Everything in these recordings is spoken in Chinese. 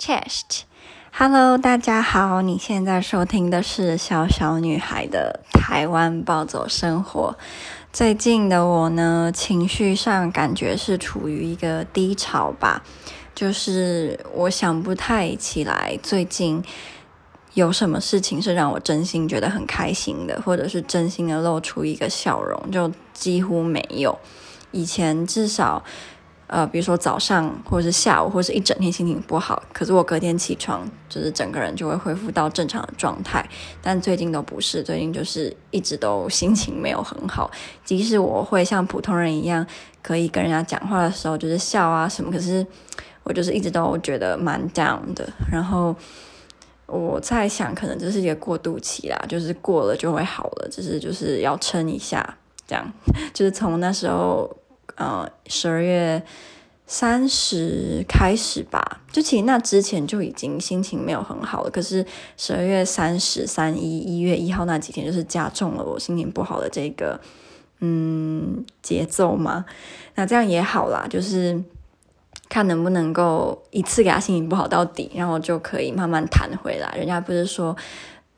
Chest，Hello，大家好，你现在收听的是小小女孩的台湾暴走生活。最近的我呢，情绪上感觉是处于一个低潮吧，就是我想不太起来最近有什么事情是让我真心觉得很开心的，或者是真心的露出一个笑容，就几乎没有。以前至少。呃，比如说早上或者是下午，或者是一整天心情不好，可是我隔天起床，就是整个人就会恢复到正常的状态。但最近都不是，最近就是一直都心情没有很好。即使我会像普通人一样，可以跟人家讲话的时候就是笑啊什么，可是我就是一直都觉得蛮 down 的。然后我在想，可能这是一个过渡期啦，就是过了就会好了，只是就是要撑一下，这样。就是从那时候。呃，十二月三十开始吧，就其实那之前就已经心情没有很好了。可是十二月三十、三一、一月一号那几天，就是加重了我心情不好的这个嗯节奏嘛。那这样也好啦，就是看能不能够一次给他心情不好到底，然后就可以慢慢弹回来。人家不是说，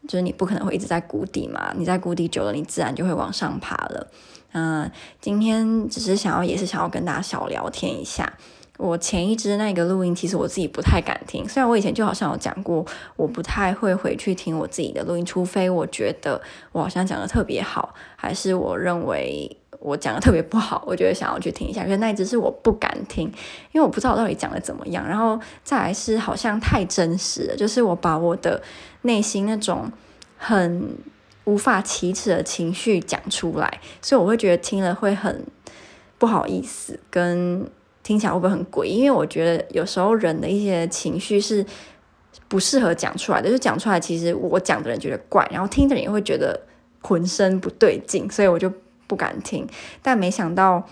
就是你不可能会一直在谷底嘛，你在谷底久了，你自然就会往上爬了。嗯、今天只是想要，也是想要跟大家小聊天一下。我前一支那个录音，其实我自己不太敢听。虽然我以前就好像有讲过，我不太会回去听我自己的录音，除非我觉得我好像讲的特别好，还是我认为我讲的特别不好，我觉得想要去听一下。可是那一支是我不敢听，因为我不知道我到底讲的怎么样。然后再来是好像太真实了，就是我把我的内心那种很。无法启齿的情绪讲出来，所以我会觉得听了会很不好意思，跟听起来会不会很诡异？因为我觉得有时候人的一些情绪是不适合讲出来的，就讲出来其实我讲的人觉得怪，然后听的人也会觉得浑身不对劲，所以我就不敢听。但没想到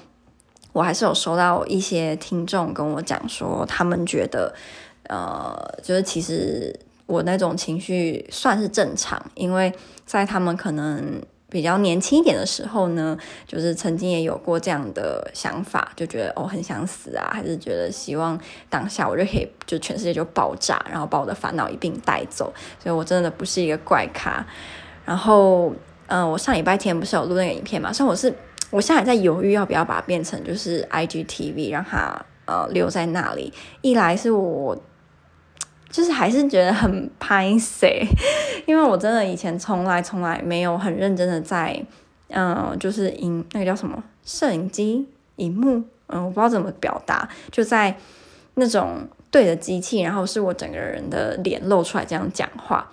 我还是有收到一些听众跟我讲说，他们觉得呃，就是其实。我那种情绪算是正常，因为在他们可能比较年轻一点的时候呢，就是曾经也有过这样的想法，就觉得哦很想死啊，还是觉得希望当下我就可以就全世界就爆炸，然后把我的烦恼一并带走。所以我真的不是一个怪咖。然后，嗯、我上礼拜天不是有录那个影片嘛？所以我是我现在还在犹豫要不要把它变成就是 IGTV，让它呃留在那里。一来是我。就是还是觉得很拍谁，因为我真的以前从来从来没有很认真的在，嗯、就是影那个叫什么摄影机、荧幕，嗯，我不知道怎么表达，就在那种对着机器，然后是我整个人的脸露出来这样讲话。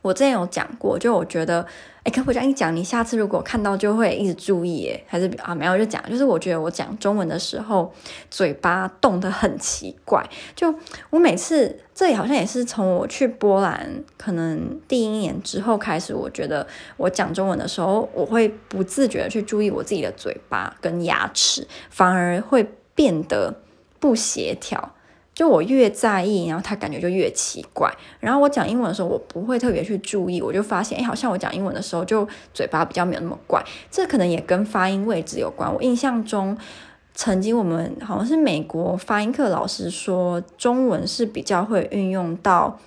我之前有讲过，就我觉得。哎，可不这样一讲？你下次如果看到就会一直注意，哎，还是啊没有就讲，就是我觉得我讲中文的时候嘴巴动得很奇怪，就我每次这里好像也是从我去波兰可能第一年之后开始，我觉得我讲中文的时候，我会不自觉的去注意我自己的嘴巴跟牙齿，反而会变得不协调。就我越在意，然后他感觉就越奇怪。然后我讲英文的时候，我不会特别去注意，我就发现，哎，好像我讲英文的时候，就嘴巴比较没有那么怪。这可能也跟发音位置有关。我印象中，曾经我们好像是美国发音课老师说，中文是比较会运用到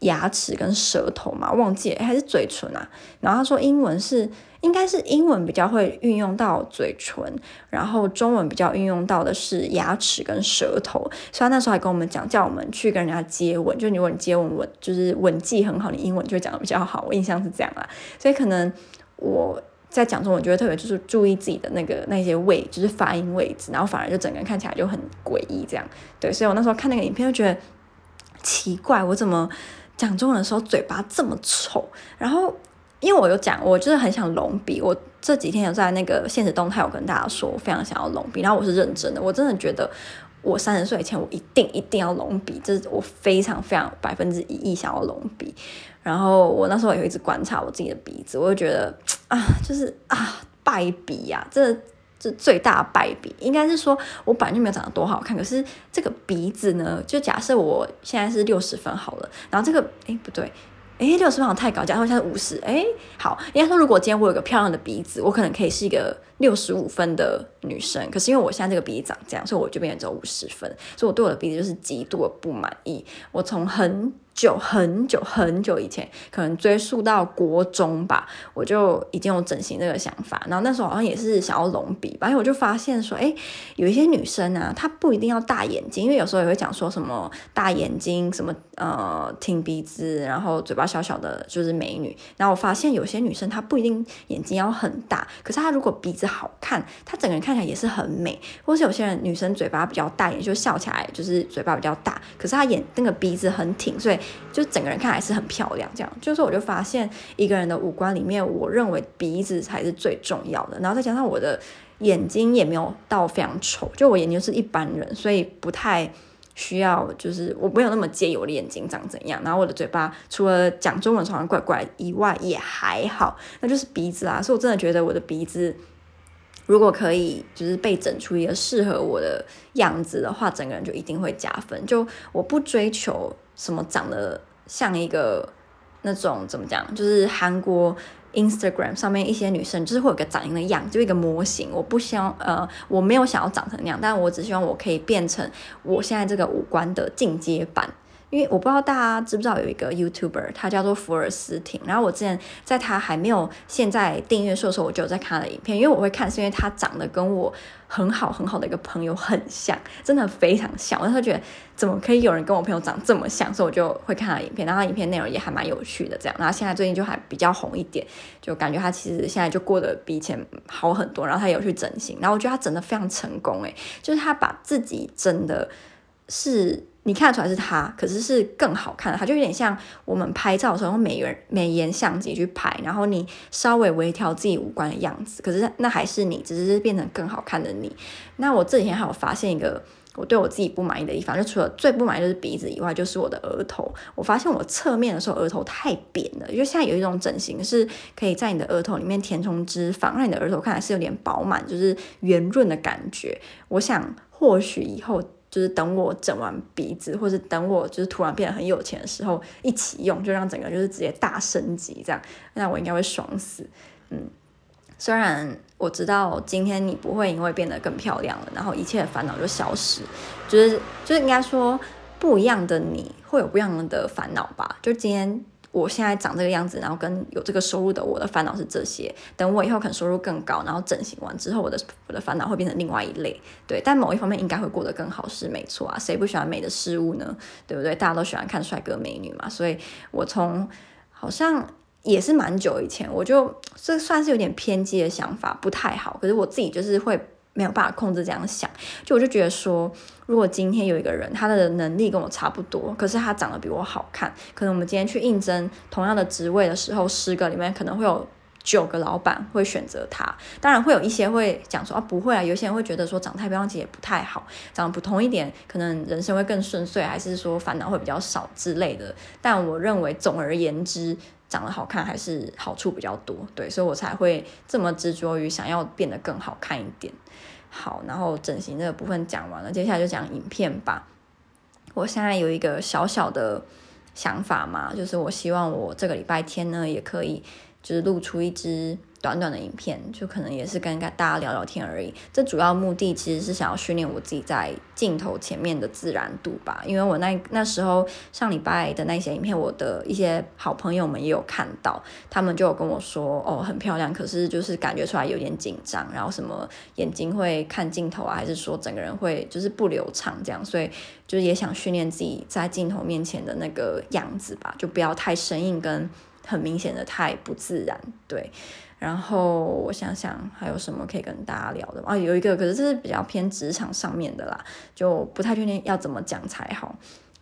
牙齿跟舌头嘛，忘记，还是嘴唇啊？然后他说英文是。应该是英文比较会运用到嘴唇，然后中文比较运用到的是牙齿跟舌头。所以那时候还跟我们讲，叫我们去跟人家接吻，就如果你接吻吻就是吻技很好，你英文就会讲得比较好。我印象是这样啦，所以可能我在讲中文就会特别就是注意自己的那个那些位，就是发音位置，然后反而就整个人看起来就很诡异这样。对，所以我那时候看那个影片就觉得奇怪，我怎么讲中文的时候嘴巴这么丑，然后。因为我有讲，我就是很想隆鼻。我这几天有在那个现实动态，有跟大家说，我非常想要隆鼻。然后我是认真的，我真的觉得我三十岁以前，我一定一定要隆鼻，这是我非常非常百分之一亿想要隆鼻。然后我那时候也有一直观察我自己的鼻子，我就觉得啊，就是啊败笔呀，这这最大败笔。应该是说我本来就没有长得多好看，可是这个鼻子呢，就假设我现在是六十分好了，然后这个哎不对。哎，六十分好像太高，假如说现在五十，哎，好，应该说如果今天我有个漂亮的鼻子，我可能可以是一个六十五分的女生，可是因为我现在这个鼻子长这样，所以我就变成只有五十分，所以我对我的鼻子就是极度的不满意。我从很久很久很久以前，可能追溯到国中吧，我就已经有整形这个想法。然后那时候好像也是想要隆鼻吧，因为我就发现说，哎，有一些女生啊，她不一定要大眼睛，因为有时候也会讲说什么大眼睛，什么呃挺鼻子，然后嘴巴小小的，就是美女。然后我发现有些女生她不一定眼睛要很大，可是她如果鼻子好看，她整个人看起来也是很美。或是有些人女生嘴巴比较大，也就笑起来就是嘴巴比较大，可是她眼那个鼻子很挺，所以。就整个人看起来是很漂亮，这样就是我就发现一个人的五官里面，我认为鼻子才是最重要的。然后再加上我的眼睛也没有到非常丑，就我眼睛是一般人，所以不太需要，就是我没有那么介意我的眼睛长怎样。然后我的嘴巴除了讲中文常常怪怪以外也还好，那就是鼻子啊。所以我真的觉得我的鼻子如果可以就是被整出一个适合我的样子的话，整个人就一定会加分。就我不追求。什么长得像一个那种怎么讲？就是韩国 Instagram 上面一些女生，就是会有个长一个样，就一个模型。我不希望呃，我没有想要长成那样，但我只希望我可以变成我现在这个五官的进阶版。因为我不知道大家知不知道有一个 YouTuber，他叫做福尔斯汀。然后我之前在他还没有现在订阅数的时候，我就有在看他的影片。因为我会看，是因为他长得跟我很好很好的一个朋友很像，真的非常像。我就觉得怎么可以有人跟我朋友长这么像，所以我就会看他的影片。然后影片内容也还蛮有趣的，这样。然后现在最近就还比较红一点，就感觉他其实现在就过得比以前好很多。然后他有去整形，然后我觉得他整得非常成功，诶，就是他把自己真的是。你看得出来是他，可是是更好看的。他就有点像我们拍照的时候用美颜美颜相机去拍，然后你稍微微调自己五官的样子，可是那还是你，只是变成更好看的你。那我这几天还有发现一个我对我自己不满意的地方，就除了最不满意就是鼻子以外，就是我的额头。我发现我侧面的时候额头太扁了，因为现在有一种整形是可以在你的额头里面填充脂肪，让你的额头看来是有点饱满，就是圆润的感觉。我想或许以后。就是等我整完鼻子，或是等我就是突然变得很有钱的时候，一起用，就让整个就是直接大升级这样，那我应该会爽死。嗯，虽然我知道今天你不会因为变得更漂亮了，然后一切烦恼就消失，就是就是应该说不一样的你会有不一样的烦恼吧，就今天。我现在长这个样子，然后跟有这个收入的我的烦恼是这些。等我以后可能收入更高，然后整形完之后，我的我的烦恼会变成另外一类。对，但某一方面应该会过得更好，是没错啊。谁不喜欢美的事物呢？对不对？大家都喜欢看帅哥美女嘛。所以我从好像也是蛮久以前，我就这算是有点偏激的想法，不太好。可是我自己就是会。没有办法控制这样想，就我就觉得说，如果今天有一个人，他的能力跟我差不多，可是他长得比我好看，可能我们今天去应征同样的职位的时候，十个里面可能会有九个老板会选择他。当然会有一些会讲说啊，不会啊，有些人会觉得说长太漂亮其实也不太好，长得普通一点，可能人生会更顺遂，还是说烦恼会比较少之类的。但我认为总而言之，长得好看还是好处比较多，对，所以我才会这么执着于想要变得更好看一点。好，然后整形这个部分讲完了，接下来就讲影片吧。我现在有一个小小的想法嘛，就是我希望我这个礼拜天呢，也可以就是露出一支。短短的影片，就可能也是跟大家聊聊天而已。这主要目的其实是想要训练我自己在镜头前面的自然度吧。因为我那那时候上礼拜的那些影片，我的一些好朋友们也有看到，他们就有跟我说，哦，很漂亮，可是就是感觉出来有点紧张，然后什么眼睛会看镜头啊，还是说整个人会就是不流畅这样，所以就是也想训练自己在镜头面前的那个样子吧，就不要太生硬跟很明显的太不自然，对。然后我想想还有什么可以跟大家聊的啊？有一个，可是这是比较偏职场上面的啦，就不太确定要怎么讲才好。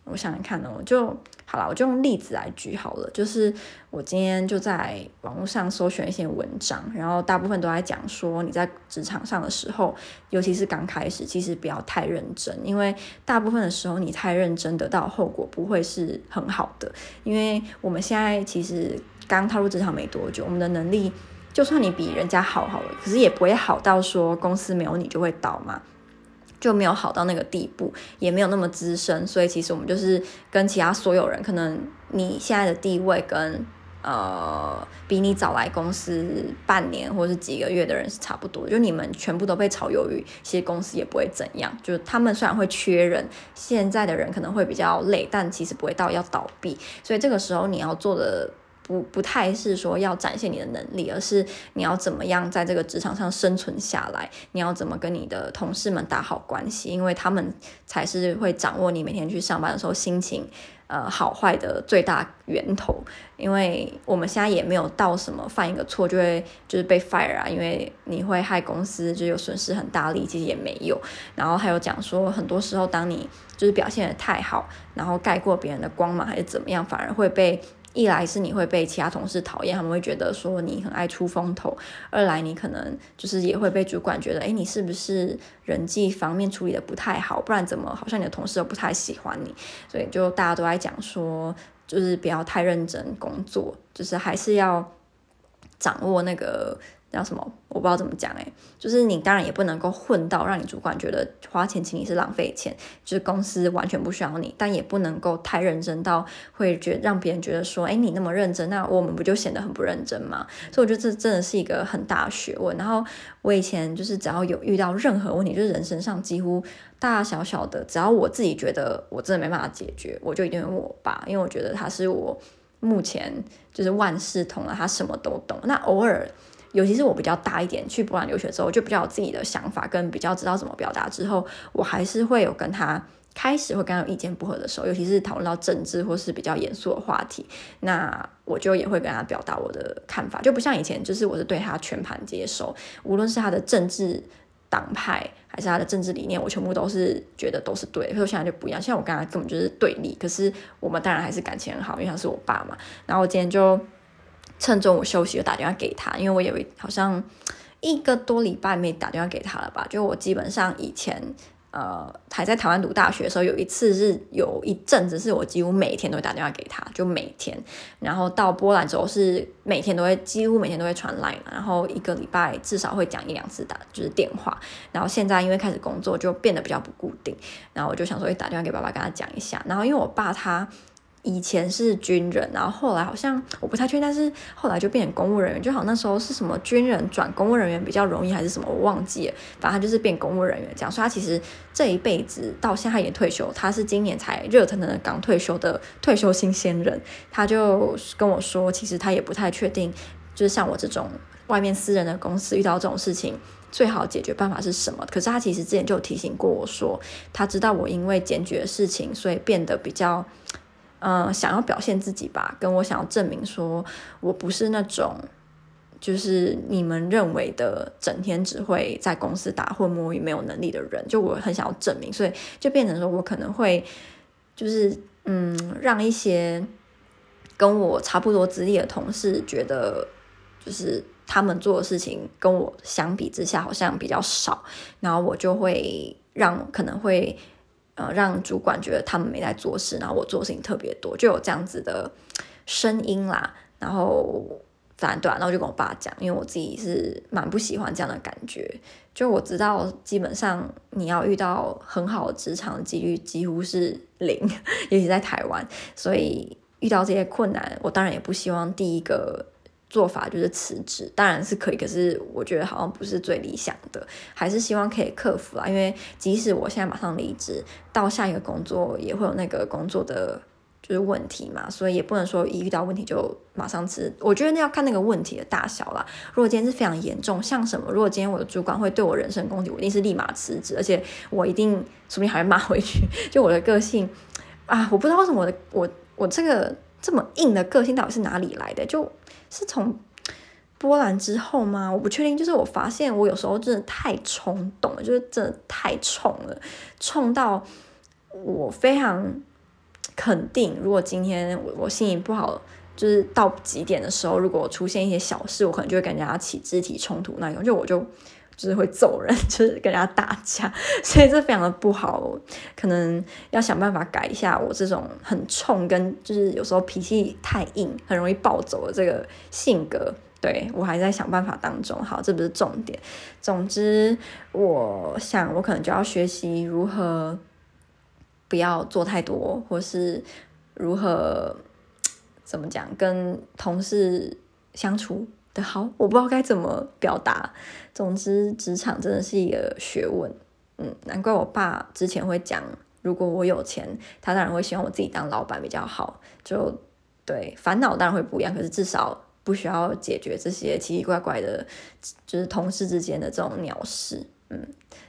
我想想看呢，我就好了，我就用例子来举好了。就是我今天就在网络上搜寻一些文章，然后大部分都在讲说你在职场上的时候，尤其是刚开始，其实不要太认真，因为大部分的时候你太认真得到后果不会是很好的。因为我们现在其实刚踏入职场没多久，我们的能力。就算你比人家好好了，可是也不会好到说公司没有你就会倒嘛，就没有好到那个地步，也没有那么资深，所以其实我们就是跟其他所有人，可能你现在的地位跟呃，比你早来公司半年或是几个月的人是差不多，就你们全部都被炒鱿鱼，其实公司也不会怎样。就是他们虽然会缺人，现在的人可能会比较累，但其实不会到要倒闭。所以这个时候你要做的不不太是说要展现你的能力，而是你要怎么样在这个职场上生存下来，你要怎么跟你的同事们打好关系，因为他们才是会掌握你每天去上班的时候心情。呃，好坏的最大源头，因为我们现在也没有到什么犯一个错就会就是被 fire 啊，因为你会害公司就有损失很大力，其实也没有。然后还有讲说，很多时候当你就是表现得太好，然后盖过别人的光芒还是怎么样，反而会被。一来是你会被其他同事讨厌，他们会觉得说你很爱出风头；二来你可能就是也会被主管觉得，哎，你是不是人际方面处理的不太好？不然怎么好像你的同事都不太喜欢你？所以就大家都在讲说，就是不要太认真工作，就是还是要掌握那个。叫什么？我不知道怎么讲哎，就是你当然也不能够混到让你主管觉得花钱请你是浪费钱，就是公司完全不需要你，但也不能够太认真到会觉让别人觉得说，哎，你那么认真，那我们不就显得很不认真吗？所以我觉得这真的是一个很大的学问。然后我以前就是只要有遇到任何问题，就是人身上几乎大大小小的，只要我自己觉得我真的没办法解决，我就一定会问我爸，因为我觉得他是我目前就是万事通了，他什么都懂。那偶尔。尤其是我比较大一点，去波兰留学之后，就比较有自己的想法，跟比较知道怎么表达之后，我还是会有跟他开始会跟他有意见不合的时候，尤其是讨论到政治或是比较严肃的话题，那我就也会跟他表达我的看法，就不像以前，就是我是对他全盘接受，无论是他的政治党派还是他的政治理念，我全部都是觉得都是对的。可是现在就不一样，现在我跟他根本就是对立，可是我们当然还是感情很好，因为他是我爸嘛。然后我今天就。趁中午休息，就打电话给他，因为我以为好像一个多礼拜没打电话给他了吧。就我基本上以前呃还在台湾读大学的时候，有一次是有一阵子是我几乎每天都会打电话给他，就每天。然后到波兰之后是每天都会，几乎每天都会传 line，然后一个礼拜至少会讲一两次打就是电话。然后现在因为开始工作，就变得比较不固定。然后我就想说，打电话给爸爸跟他讲一下。然后因为我爸他。以前是军人，然后后来好像我不太确定，但是后来就变成公务人员，就好像那时候是什么军人转公务人员比较容易，还是什么我忘记了，反正他就是变公务人员这样。所以他其实这一辈子到现在也退休，他是今年才热腾腾的刚退休的退休新鲜人。他就跟我说，其实他也不太确定，就是像我这种外面私人的公司遇到这种事情，最好解决办法是什么？可是他其实之前就提醒过我说，他知道我因为检举的事情，所以变得比较。嗯，想要表现自己吧，跟我想要证明说我不是那种，就是你们认为的整天只会在公司打混摸鱼、没有能力的人。就我很想要证明，所以就变成说我可能会，就是嗯，让一些跟我差不多资历的同事觉得，就是他们做的事情跟我相比之下好像比较少，然后我就会让可能会。呃，让主管觉得他们没在做事，然后我做事情特别多，就有这样子的声音啦。然后反对，然后就跟我爸讲，因为我自己是蛮不喜欢这样的感觉。就我知道，基本上你要遇到很好的职场几率几乎是零，尤其在台湾。所以遇到这些困难，我当然也不希望第一个。做法就是辞职，当然是可以，可是我觉得好像不是最理想的，还是希望可以克服啦。因为即使我现在马上离职，到下一个工作也会有那个工作的就是问题嘛，所以也不能说一遇到问题就马上辞。我觉得那要看那个问题的大小啦。如果今天是非常严重，像什么，如果今天我的主管会对我人身攻击，我一定是立马辞职，而且我一定说不定还会骂回去。就我的个性啊，我不知道为什么我的我我这个这么硬的个性到底是哪里来的，就。是从波兰之后吗？我不确定。就是我发现我有时候真的太冲动了，就是真的太冲了，冲到我非常肯定，如果今天我我心情不好，就是到极点的时候，如果出现一些小事，我可能就会跟人家起肢体冲突那种，就我就就是会揍人，就是跟人家打架，所以这非常的不好，可能要想办法改一下我这种很冲跟就是有时候脾气太硬，很容易暴走的这个性格。对，我还在想办法当中，好，这不是重点。总之，我想我可能就要学习如何不要做太多，或是如何 怎么讲，跟同事相处好，我不知道该怎么表达。总之，职场真的是一个学问。嗯，难怪我爸之前会讲，如果我有钱，他当然会希望我自己当老板比较好。就对，烦恼当然会不一样，可是至少不需要解决这些奇奇怪怪的，就是同事之间的这种鸟事。嗯。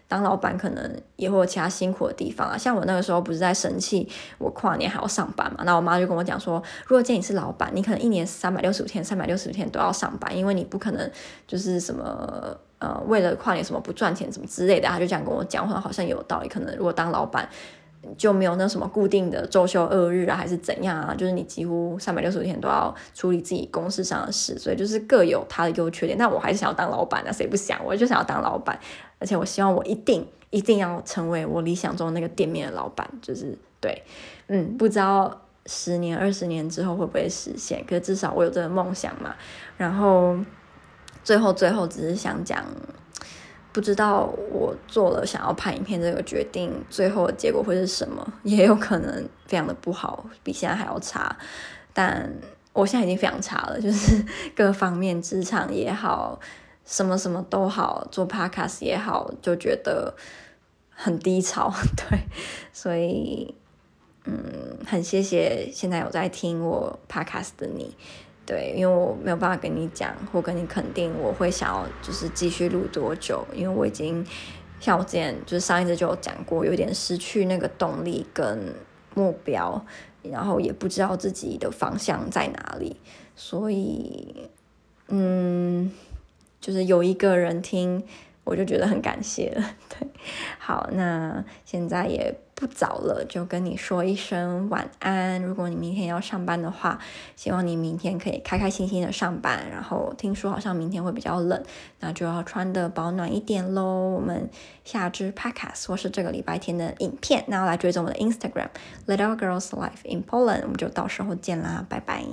当老板可能也会有其他辛苦的地方啊，像我那个时候不是在生气，我跨年还要上班嘛？那我妈就跟我讲说，如果见你是老板，你可能一年三百六十五天，三百六十五天都要上班，因为你不可能就是什么呃，为了跨年什么不赚钱什么之类的，她就这样跟我讲，我好像有道理。可能如果当老板就没有那什么固定的周休二日啊，还是怎样啊？就是你几乎三百六十五天都要处理自己公司上的事，所以就是各有它的优缺点。但我还是想要当老板啊，谁不想？我就想要当老板。而且我希望我一定一定要成为我理想中那个店面的老板，就是对，嗯，不知道十年、二十年之后会不会实现，可是至少我有这个梦想嘛。然后最后最后只是想讲，不知道我做了想要拍影片这个决定，最后的结果会是什么，也有可能非常的不好，比现在还要差。但我现在已经非常差了，就是 各方面职场也好。什么什么都好，做 podcast 也好，就觉得很低潮，对，所以嗯，很谢谢现在有在听我 podcast 的你，对，因为我没有办法跟你讲或跟你肯定我会想要就是继续录多久，因为我已经像我之前就是上一次就有讲过，有点失去那个动力跟目标，然后也不知道自己的方向在哪里，所以嗯。就是有一个人听，我就觉得很感谢了。对，好，那现在也不早了，就跟你说一声晚安。如果你明天要上班的话，希望你明天可以开开心心的上班。然后听说好像明天会比较冷，那就要穿得保暖一点喽。我们下支 podcast 或是这个礼拜天的影片，那要来追踪我的 Instagram Little Girls Life in Poland，我们就到时候见啦，拜拜。